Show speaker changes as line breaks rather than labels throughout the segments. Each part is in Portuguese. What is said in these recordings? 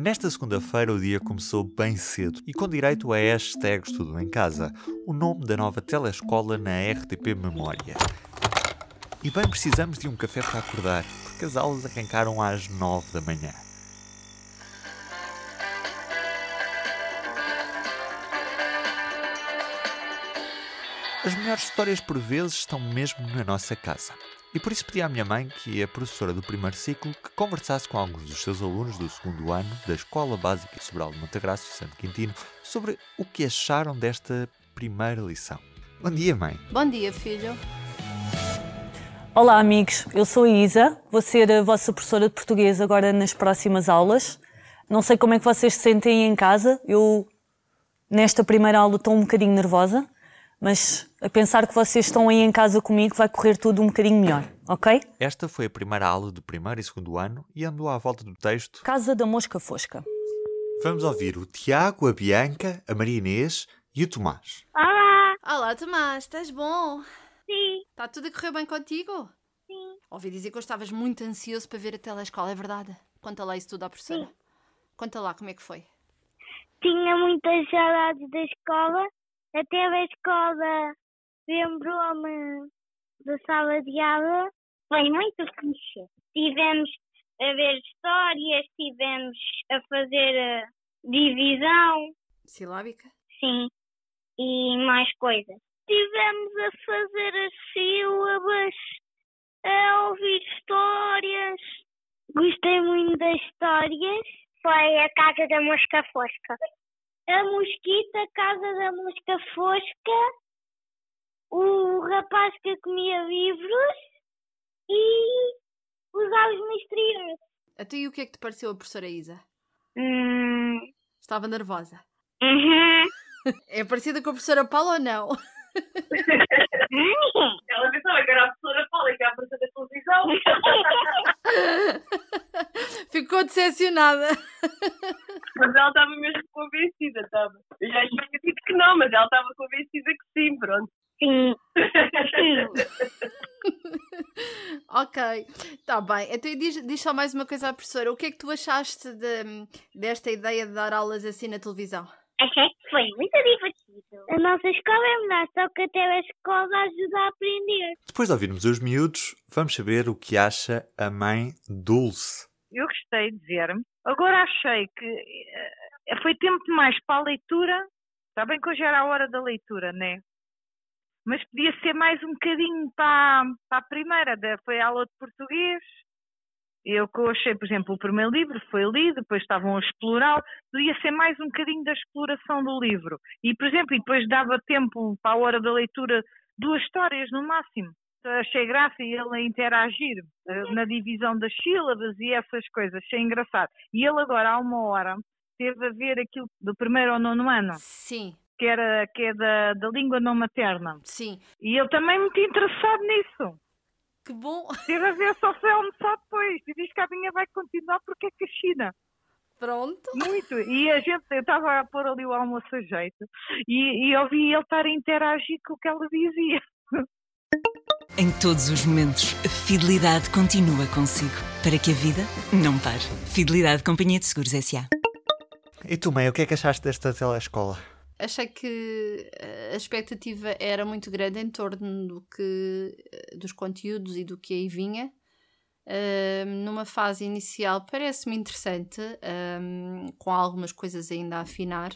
Nesta segunda-feira o dia começou bem cedo e com direito a hashtags Tudo em Casa, o nome da nova telescola na RTP Memória. E bem precisamos de um café para acordar, porque as aulas arrancaram às nove da manhã. As melhores histórias por vezes estão mesmo na nossa casa. E por isso pedi à minha mãe, que é professora do primeiro ciclo, que conversasse com alguns dos seus alunos do segundo ano da Escola Básica de Sobral de Montagraço, Santo Quintino, sobre o que acharam desta primeira lição. Bom dia, mãe.
Bom dia, filho.
Olá, amigos. Eu sou a Isa. Vou ser a vossa professora de português agora nas próximas aulas. Não sei como é que vocês se sentem em casa. Eu, nesta primeira aula, estou um bocadinho nervosa mas a pensar que vocês estão aí em casa comigo vai correr tudo um bocadinho melhor, ok?
Esta foi a primeira aula do primeiro e segundo ano e andou à volta do texto
Casa da Mosca Fosca.
Vamos ouvir o Tiago, a Bianca, a Maria Inês e o Tomás.
Olá!
Olá, Tomás, estás bom?
Sim.
Está tudo a correr bem contigo?
Sim.
Ouvi dizer que estavas muito ansioso para ver a telescola, é verdade? Conta lá isso tudo à professora.
Sim.
Conta lá como é que foi.
Tinha muitas saudades da escola até a escola lembrou-me da sala de aula. Foi muito fixe. Tivemos a ver histórias, tivemos a fazer a divisão,
Silábica?
sim, e mais coisas. Tivemos a fazer as sílabas, a ouvir histórias. Gostei muito das histórias. Foi a Casa da Mosca Fosca. A Mosquita, a Casa da Mosca Fosca, o rapaz que comia livros e os olhos misteriosos.
Até e o que é que te pareceu a professora Isa?
Hum.
Estava nervosa.
Uhum.
É parecida com a professora Paula ou não?
Ela pensava que era a professora Paula, que é a professora da televisão.
Ficou decepcionada.
Mas ela estava mesmo convencida, estava. Eu já tinha dito que não, mas ela estava convencida que sim, pronto.
Sim.
ok, está bem. Então diz, diz só mais uma coisa à professora. O que é que tu achaste de- desta ideia de dar aulas assim na televisão?
Achei que foi muito divertido. A nossa escola é melhor, só que até a escola ajuda a aprender.
Depois de ouvirmos os miúdos, vamos saber o que acha a mãe Dulce.
Gostei de ver. Agora achei que eh, foi tempo demais para a leitura. Está bem que hoje era a hora da leitura, né? Mas podia ser mais um bocadinho para, para a primeira. Foi a aula de português. Eu que achei, por exemplo, o primeiro livro foi lido, depois estavam a explorar. Podia ser mais um bocadinho da exploração do livro. E, por exemplo, e depois dava tempo para a hora da leitura duas histórias no máximo. Achei graça ele a interagir eh, na divisão das sílabas e essas coisas, achei engraçado. E ele agora, há uma hora, teve a ver aquilo do primeiro ao nono ano,
Sim,
que, era, que é da, da língua não materna.
sim.
E ele também muito interessado nisso.
Que bom.
Teve a ver só foi almoçar depois. E diz que a minha vai continuar porque é que a China.
Pronto.
Muito. E a gente, eu estava a pôr ali o almoço a jeito e, e ouvi ele estar a interagir com o que ela dizia.
Em todos os momentos, a fidelidade continua consigo. Para que a vida não pare. Fidelidade Companhia de Seguros S.A.
E tu, mãe, o que é que achaste desta telescola?
Achei que eh, a expectativa era muito grande em torno do que, eh, dos conteúdos e do que aí vinha. Numa fase inicial parece-me interessante, ahm, com algumas coisas ainda a afinar.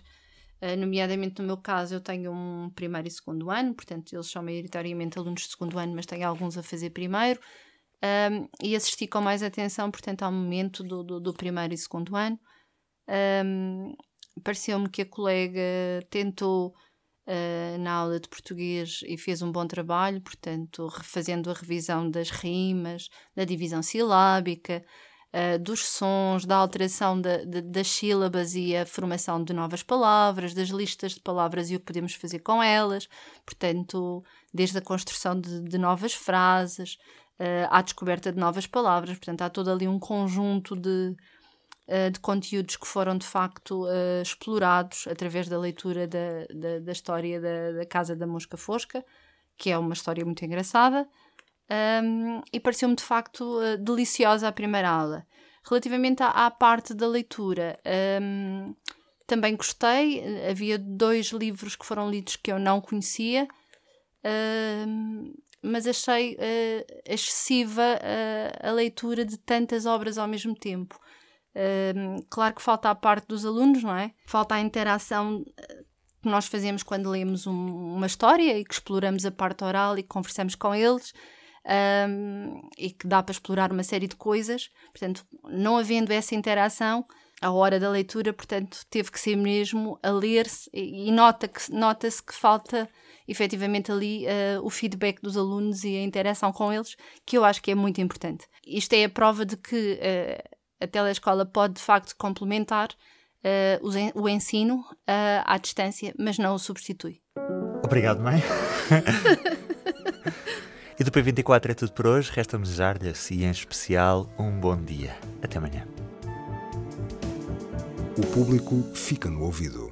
Ah, nomeadamente no meu caso, eu tenho um primeiro e segundo ano, portanto, eles são maioritariamente alunos de segundo ano, mas tenho alguns a fazer primeiro. Ahm, e assisti com mais atenção, portanto, ao momento do, do, do primeiro e segundo ano. Ahm, pareceu-me que a colega tentou uh, na aula de português e fez um bom trabalho, portanto, refazendo a revisão das rimas, da divisão silábica, uh, dos sons, da alteração da- da- das sílabas e a formação de novas palavras, das listas de palavras e o que podemos fazer com elas, portanto, desde a construção de, de novas frases, uh, à descoberta de novas palavras, portanto, há todo ali um conjunto de eh, de conteúdos que foram de facto eh, explorados através da leitura da, da, da história da, da Casa da Mosca Fosca, que é uma história muito engraçada, um, e pareceu-me de facto eh, deliciosa a primeira aula. Relativamente à, à parte da leitura, um, também gostei. Havia dois livros que foram lidos que eu não conhecia, mas achei uh, excessiva uh, a leitura de tantas obras ao mesmo tempo. Claro que falta a parte dos alunos, não é? Falta a interação que nós fazemos quando lemos um, uma história e que exploramos a parte oral e conversamos com eles um, e que dá para explorar uma série de coisas. Portanto, não havendo essa interação, a hora da leitura, portanto, teve que ser mesmo a ler-se e, e nota-se nota que falta efetivamente ali uh, o feedback dos alunos e a interação com eles, que eu acho que é muito importante. Isto é a prova de que uh, a telescola pode de facto complementar uh, o ensino à distância, mas não o substitui.
Obrigado, mãe. do P24 é tudo por hoje. Resta-me desejar-lhe, e em especial, um bom dia. Até amanhã.
O público fica no ouvido.